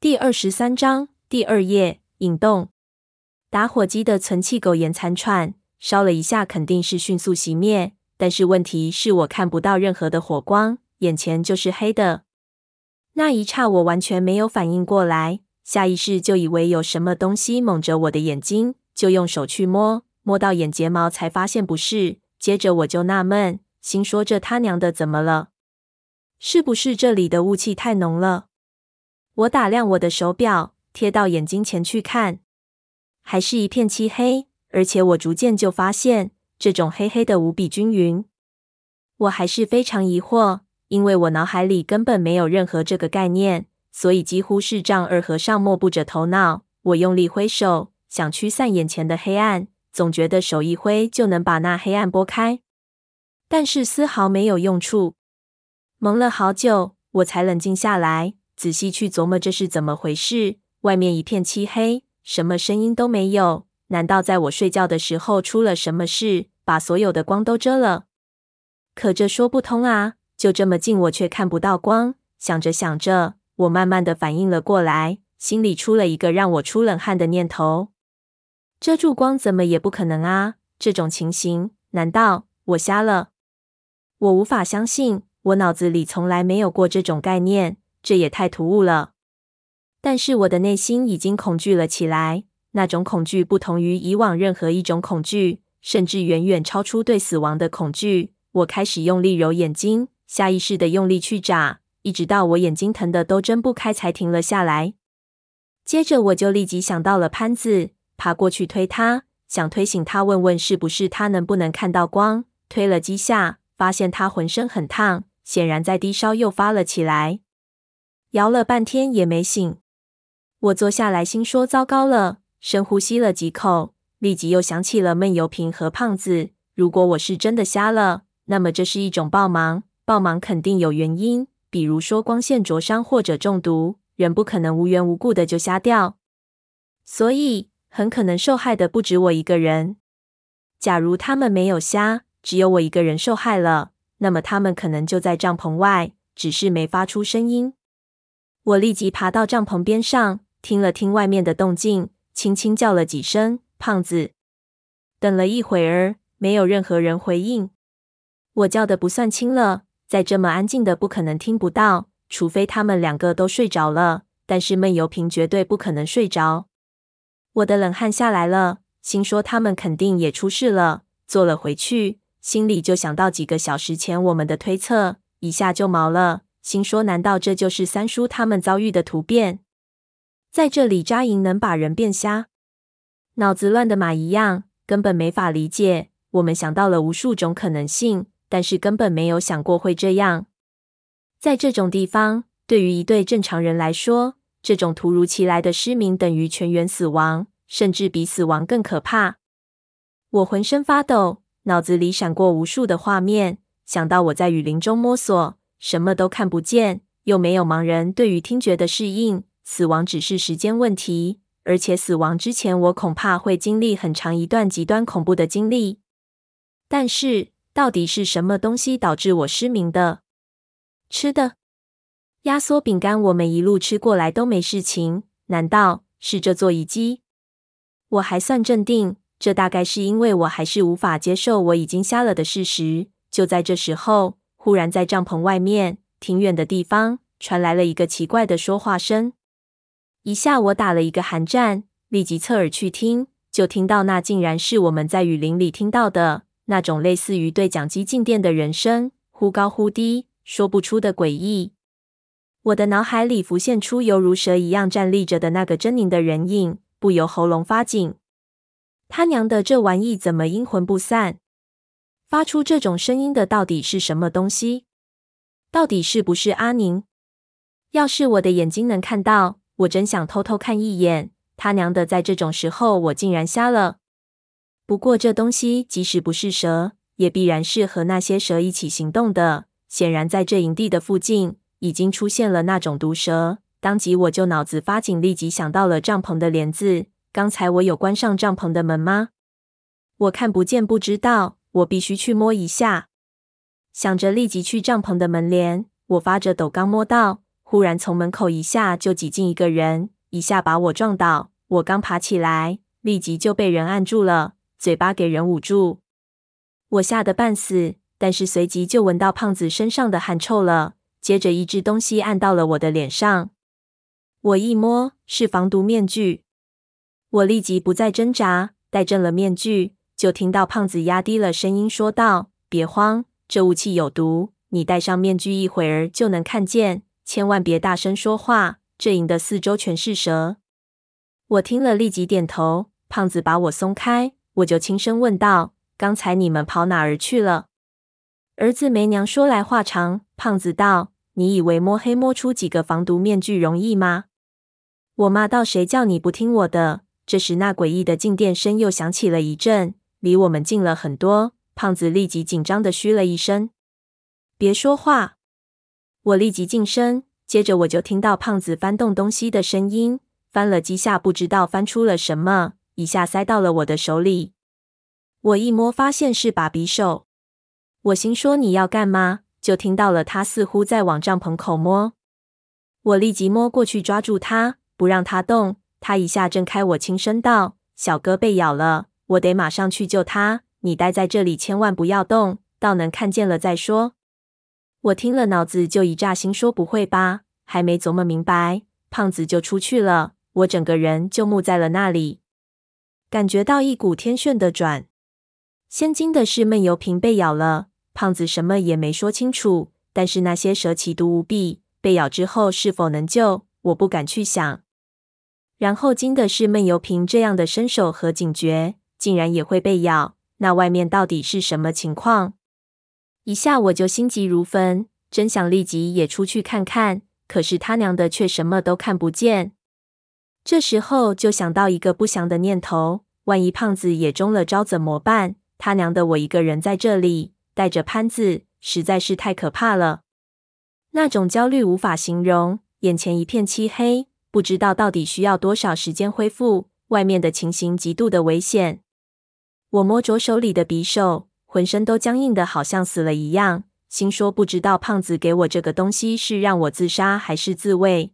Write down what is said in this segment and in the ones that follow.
第二十三章第二页引动。打火机的存气苟延残喘，烧了一下肯定是迅速熄灭，但是问题是我看不到任何的火光，眼前就是黑的。那一刹我完全没有反应过来，下意识就以为有什么东西蒙着我的眼睛，就用手去摸，摸到眼睫毛才发现不是。接着我就纳闷，心说这他娘的怎么了？是不是这里的雾气太浓了？我打量我的手表，贴到眼睛前去看。还是一片漆黑，而且我逐渐就发现，这种黑黑的无比均匀。我还是非常疑惑，因为我脑海里根本没有任何这个概念，所以几乎是丈二和尚摸不着头脑。我用力挥手，想驱散眼前的黑暗，总觉得手一挥就能把那黑暗拨开，但是丝毫没有用处。蒙了好久，我才冷静下来，仔细去琢磨这是怎么回事。外面一片漆黑。什么声音都没有？难道在我睡觉的时候出了什么事，把所有的光都遮了？可这说不通啊！就这么近，我却看不到光。想着想着，我慢慢的反应了过来，心里出了一个让我出冷汗的念头：遮住光怎么也不可能啊！这种情形，难道我瞎了？我无法相信，我脑子里从来没有过这种概念，这也太突兀了。但是我的内心已经恐惧了起来，那种恐惧不同于以往任何一种恐惧，甚至远远超出对死亡的恐惧。我开始用力揉眼睛，下意识的用力去眨，一直到我眼睛疼得都睁不开才停了下来。接着我就立即想到了潘子，爬过去推他，想推醒他，问问是不是他能不能看到光。推了几下，发现他浑身很烫，显然在低烧，又发了起来，摇了半天也没醒。我坐下来，心说糟糕了，深呼吸了几口，立即又想起了闷油瓶和胖子。如果我是真的瞎了，那么这是一种暴盲，暴盲肯定有原因，比如说光线灼伤或者中毒，人不可能无缘无故的就瞎掉，所以很可能受害的不止我一个人。假如他们没有瞎，只有我一个人受害了，那么他们可能就在帐篷外，只是没发出声音。我立即爬到帐篷边上。听了听外面的动静，轻轻叫了几声“胖子”。等了一会儿，没有任何人回应。我叫的不算轻了，在这么安静的，不可能听不到，除非他们两个都睡着了。但是闷油瓶绝对不可能睡着。我的冷汗下来了，心说他们肯定也出事了。坐了回去，心里就想到几个小时前我们的推测，一下就毛了。心说，难道这就是三叔他们遭遇的突变？在这里扎营能把人变瞎？脑子乱的马一样，根本没法理解。我们想到了无数种可能性，但是根本没有想过会这样。在这种地方，对于一对正常人来说，这种突如其来的失明等于全员死亡，甚至比死亡更可怕。我浑身发抖，脑子里闪过无数的画面，想到我在雨林中摸索，什么都看不见，又没有盲人对于听觉的适应。死亡只是时间问题，而且死亡之前，我恐怕会经历很长一段极端恐怖的经历。但是，到底是什么东西导致我失明的？吃的压缩饼干，我们一路吃过来都没事情。难道是这座遗迹？我还算镇定，这大概是因为我还是无法接受我已经瞎了的事实。就在这时候，忽然在帐篷外面挺远的地方传来了一个奇怪的说话声。一下我打了一个寒战，立即侧耳去听，就听到那竟然是我们在雨林里听到的那种类似于对讲机静电的人声，忽高忽低，说不出的诡异。我的脑海里浮现出犹如蛇一样站立着的那个狰狞的人影，不由喉咙发紧。他娘的，这玩意怎么阴魂不散？发出这种声音的到底是什么东西？到底是不是阿宁？要是我的眼睛能看到。我真想偷偷看一眼，他娘的，在这种时候我竟然瞎了。不过这东西即使不是蛇，也必然是和那些蛇一起行动的。显然，在这营地的附近已经出现了那种毒蛇。当即我就脑子发紧，立即想到了帐篷的帘子。刚才我有关上帐篷的门吗？我看不见，不知道。我必须去摸一下。想着立即去帐篷的门帘，我发着抖，刚摸到。忽然从门口一下就挤进一个人，一下把我撞倒。我刚爬起来，立即就被人按住了，嘴巴给人捂住。我吓得半死，但是随即就闻到胖子身上的汗臭了。接着一只东西按到了我的脸上，我一摸，是防毒面具。我立即不再挣扎，戴正了面具，就听到胖子压低了声音说道：“别慌，这雾气有毒。”你戴上面具一会儿就能看见，千万别大声说话。这营的四周全是蛇。我听了立即点头。胖子把我松开，我就轻声问道：“刚才你们跑哪儿去了？”儿子没娘说来话长。胖子道：“你以为摸黑摸出几个防毒面具容易吗？”我骂道：“谁叫你不听我的？”这时那诡异的静电声又响起了一阵，离我们近了很多。胖子立即紧张的嘘了一声。别说话！我立即近身，接着我就听到胖子翻动东西的声音，翻了几下，不知道翻出了什么，一下塞到了我的手里。我一摸，发现是把匕首。我心说你要干嘛？就听到了他似乎在往帐篷口摸。我立即摸过去抓住他，不让他动。他一下挣开我，轻声道：“小哥被咬了，我得马上去救他。你待在这里，千万不要动，到能看见了再说。”我听了，脑子就一炸，心说不会吧？还没琢磨明白，胖子就出去了，我整个人就木在了那里，感觉到一股天旋的转。先惊的是闷油瓶被咬了，胖子什么也没说清楚。但是那些蛇奇毒无比，被咬之后是否能救，我不敢去想。然后惊的是闷油瓶这样的身手和警觉，竟然也会被咬，那外面到底是什么情况？一下我就心急如焚，真想立即也出去看看，可是他娘的却什么都看不见。这时候就想到一个不祥的念头：万一胖子也中了招怎么办？他娘的，我一个人在这里带着潘子，实在是太可怕了。那种焦虑无法形容，眼前一片漆黑，不知道到底需要多少时间恢复。外面的情形极度的危险。我摸着手里的匕首。浑身都僵硬的，好像死了一样。心说不知道胖子给我这个东西是让我自杀还是自卫，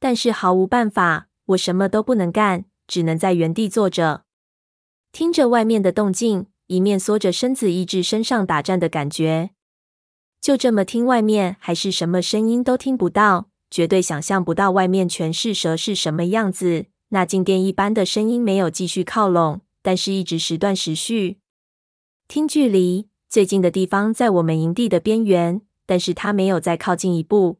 但是毫无办法，我什么都不能干，只能在原地坐着，听着外面的动静，一面缩着身子抑制身上打颤的感觉。就这么听外面，还是什么声音都听不到，绝对想象不到外面全是蛇是什么样子。那静电一般的声音没有继续靠拢，但是一直时断时续。听距离最近的地方在我们营地的边缘，但是他没有再靠近一步。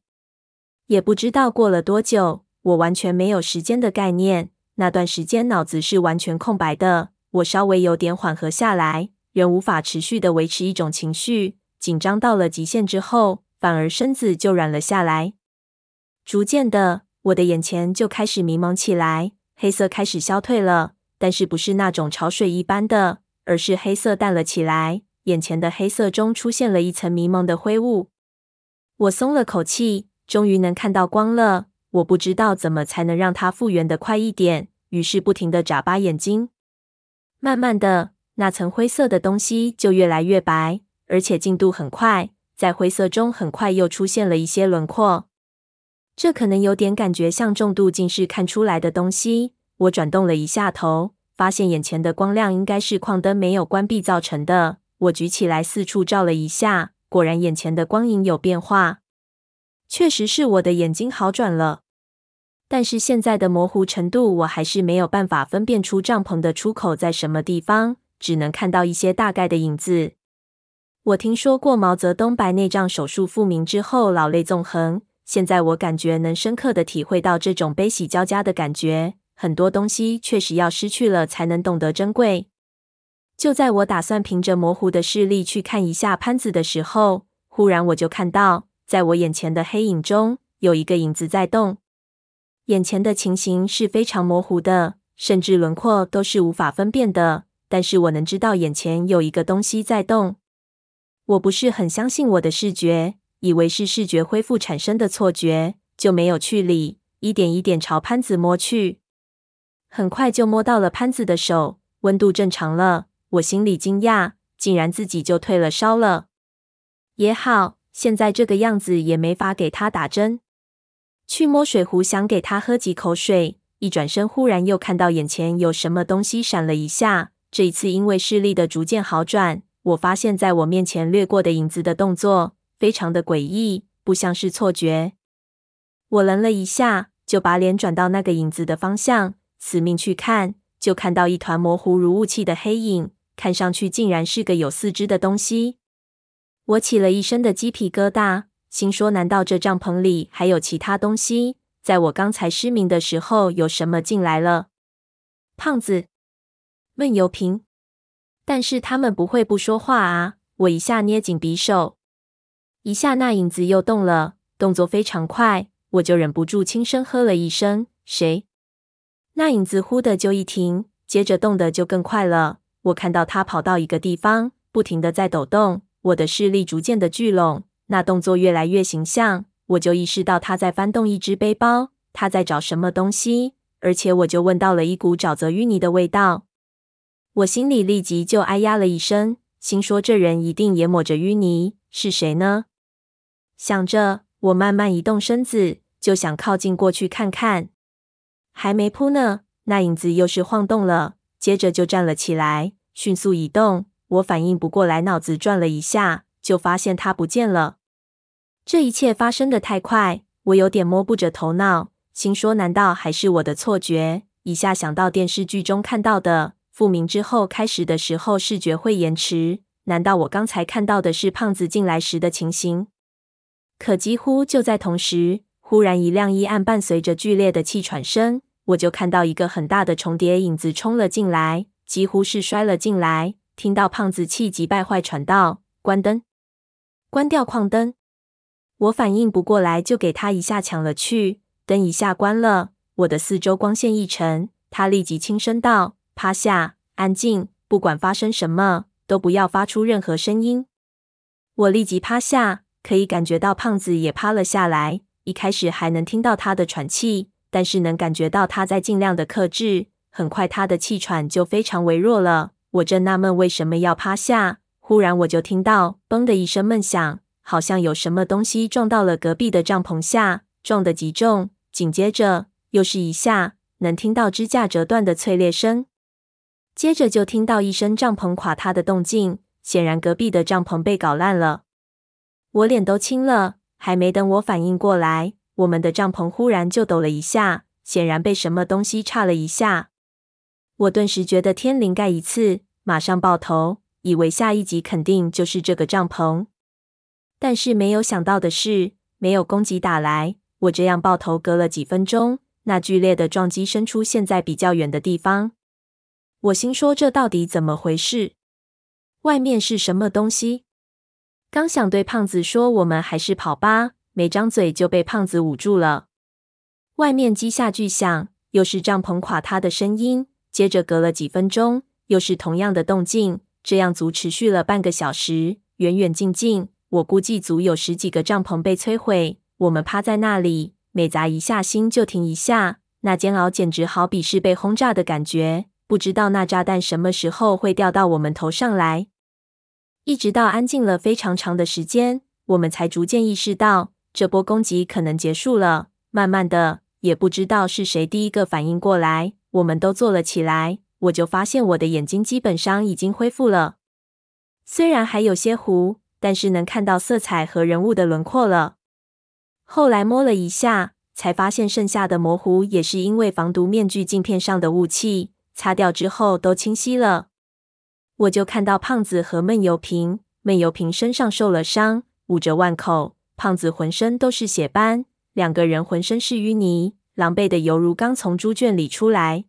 也不知道过了多久，我完全没有时间的概念。那段时间脑子是完全空白的。我稍微有点缓和下来，仍无法持续的维持一种情绪。紧张到了极限之后，反而身子就软了下来。逐渐的，我的眼前就开始迷蒙起来，黑色开始消退了，但是不是那种潮水一般的。而是黑色淡了起来，眼前的黑色中出现了一层迷蒙的灰雾。我松了口气，终于能看到光了。我不知道怎么才能让它复原的快一点，于是不停地眨巴眼睛。慢慢的，那层灰色的东西就越来越白，而且进度很快，在灰色中很快又出现了一些轮廓。这可能有点感觉像重度近视看出来的东西。我转动了一下头。发现眼前的光亮应该是矿灯没有关闭造成的。我举起来四处照了一下，果然眼前的光影有变化。确实是我的眼睛好转了，但是现在的模糊程度，我还是没有办法分辨出帐篷的出口在什么地方，只能看到一些大概的影子。我听说过毛泽东白内障手术复明之后老泪纵横，现在我感觉能深刻的体会到这种悲喜交加的感觉。很多东西确实要失去了，才能懂得珍贵。就在我打算凭着模糊的视力去看一下潘子的时候，忽然我就看到，在我眼前的黑影中有一个影子在动。眼前的情形是非常模糊的，甚至轮廓都是无法分辨的。但是我能知道眼前有一个东西在动。我不是很相信我的视觉，以为是视觉恢复产生的错觉，就没有去理，一点一点朝潘子摸去。很快就摸到了潘子的手，温度正常了。我心里惊讶，竟然自己就退了烧了。也好，现在这个样子也没法给他打针。去摸水壶，想给他喝几口水。一转身，忽然又看到眼前有什么东西闪了一下。这一次，因为视力的逐渐好转，我发现在我面前掠过的影子的动作非常的诡异，不像是错觉。我愣了一下，就把脸转到那个影子的方向，死命去看，就看到一团模糊如雾气的黑影，看上去竟然是个有四肢的东西。我起了一身的鸡皮疙瘩，心说：难道这帐篷里还有其他东西？在我刚才失明的时候，有什么进来了？胖子、闷油瓶，但是他们不会不说话啊！我一下捏紧匕首，一下那影子又动了，动作非常快，我就忍不住轻声喝了一声：“谁？”那影子忽的就一停，接着动的就更快了。我看到他跑到一个地方，不停的在抖动，我的视力逐渐的聚拢，那动作越来越形象。我就意识到他在翻动一只背包，他在找什么东西，而且我就闻到了一股沼泽淤泥的味道。我心里立即就哎呀了一声，心说这人一定也抹着淤泥，是谁呢？想着，我慢慢移动身子，就想靠近过去看看。还没扑呢，那影子又是晃动了，接着就站了起来，迅速移动。我反应不过来，脑子转了一下，就发现他不见了。这一切发生的太快，我有点摸不着头脑，心说难道还是我的错觉？一下想到电视剧中看到的，复明之后开始的时候视觉会延迟，难道我刚才看到的是胖子进来时的情形？可几乎就在同时，忽然一亮一暗，伴随着剧烈的气喘声，我就看到一个很大的重叠影子冲了进来，几乎是摔了进来。听到胖子气急败坏喘道：“关灯，关掉矿灯。”我反应不过来，就给他一下抢了去，灯一下关了。我的四周光线一沉，他立即轻声道：“趴下，安静，不管发生什么，都不要发出任何声音。”我立即趴下，可以感觉到胖子也趴了下来。一开始还能听到他的喘气，但是能感觉到他在尽量的克制。很快，他的气喘就非常微弱了。我正纳闷为什么要趴下，忽然我就听到“嘣”的一声闷响。好像有什么东西撞到了隔壁的帐篷下，撞得极重。紧接着又是一下，能听到支架折断的脆裂声。接着就听到一声帐篷垮塌的动静，显然隔壁的帐篷被搞烂了。我脸都青了，还没等我反应过来，我们的帐篷忽然就抖了一下，显然被什么东西差了一下。我顿时觉得天灵盖一刺，马上爆头，以为下一集肯定就是这个帐篷。但是没有想到的是，没有攻击打来。我这样爆头，隔了几分钟，那剧烈的撞击声出现在比较远的地方。我心说：这到底怎么回事？外面是什么东西？刚想对胖子说：“我们还是跑吧。”没张嘴就被胖子捂住了。外面机下巨响，又是帐篷垮塌的声音。接着隔了几分钟，又是同样的动静。这样足持续了半个小时，远远近近。我估计足有十几个帐篷被摧毁。我们趴在那里，每砸一下心就停一下，那煎熬简直好比是被轰炸的感觉。不知道那炸弹什么时候会掉到我们头上来。一直到安静了非常长的时间，我们才逐渐意识到这波攻击可能结束了。慢慢的，也不知道是谁第一个反应过来，我们都坐了起来。我就发现我的眼睛基本上已经恢复了，虽然还有些糊。但是能看到色彩和人物的轮廓了。后来摸了一下，才发现剩下的模糊也是因为防毒面具镜片上的雾气，擦掉之后都清晰了。我就看到胖子和闷油瓶，闷油瓶身上受了伤，捂着腕口；胖子浑身都是血斑，两个人浑身是淤泥，狼狈的犹如刚从猪圈里出来。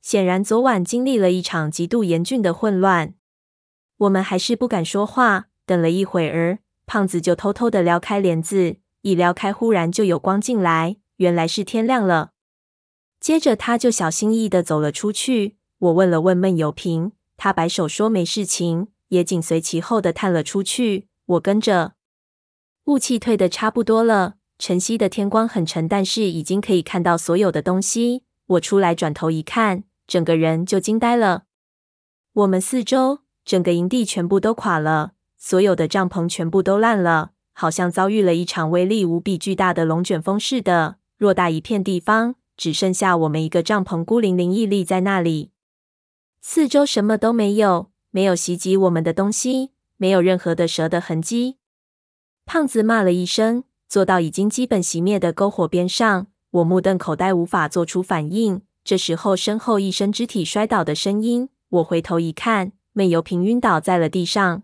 显然昨晚经历了一场极度严峻的混乱。我们还是不敢说话。等了一会儿，胖子就偷偷的撩开帘子，一撩开，忽然就有光进来，原来是天亮了。接着他就小心翼翼的走了出去。我问了问闷油瓶，他摆手说没事情，也紧随其后的探了出去。我跟着，雾气退得差不多了，晨曦的天光很沉，但是已经可以看到所有的东西。我出来转头一看，整个人就惊呆了。我们四周整个营地全部都垮了。所有的帐篷全部都烂了，好像遭遇了一场威力无比巨大的龙卷风似的。偌大一片地方，只剩下我们一个帐篷，孤零零屹立在那里。四周什么都没有，没有袭击我们的东西，没有任何的蛇的痕迹。胖子骂了一声，坐到已经基本熄灭的篝火边上。我目瞪口呆，无法做出反应。这时候，身后一声肢体摔倒的声音。我回头一看，闷油瓶晕倒在了地上。